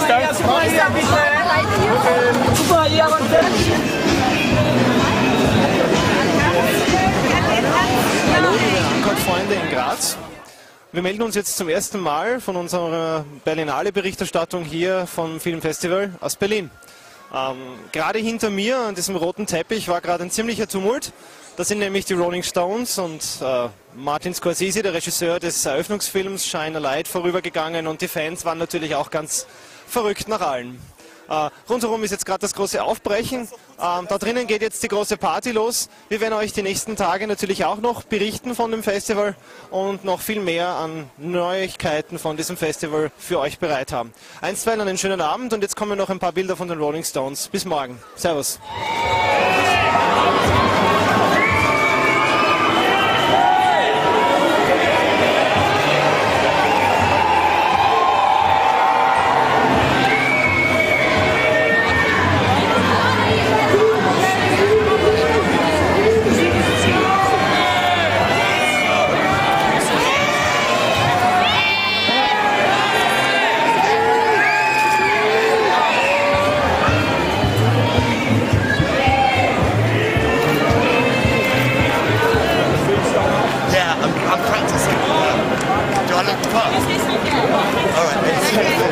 super hier, bitte. Super hier. Hallo liebe Ankommt-Freunde in Graz. Wir melden uns jetzt zum ersten Mal von unserer Berlinale-Berichterstattung hier vom Filmfestival aus Berlin. Ähm, gerade hinter mir an diesem roten Teppich war gerade ein ziemlicher Tumult. Das sind nämlich die Rolling Stones und äh, Martin Scorsese, der Regisseur des Eröffnungsfilms Shine a Light, vorübergegangen und die Fans waren natürlich auch ganz verrückt nach allen. Äh, rundherum ist jetzt gerade das große Aufbrechen. Ähm, da drinnen geht jetzt die große Party los. Wir werden euch die nächsten Tage natürlich auch noch berichten von dem Festival und noch viel mehr an Neuigkeiten von diesem Festival für euch bereit haben. Einstweilen einen schönen Abend und jetzt kommen noch ein paar Bilder von den Rolling Stones. Bis morgen. Servus. All right.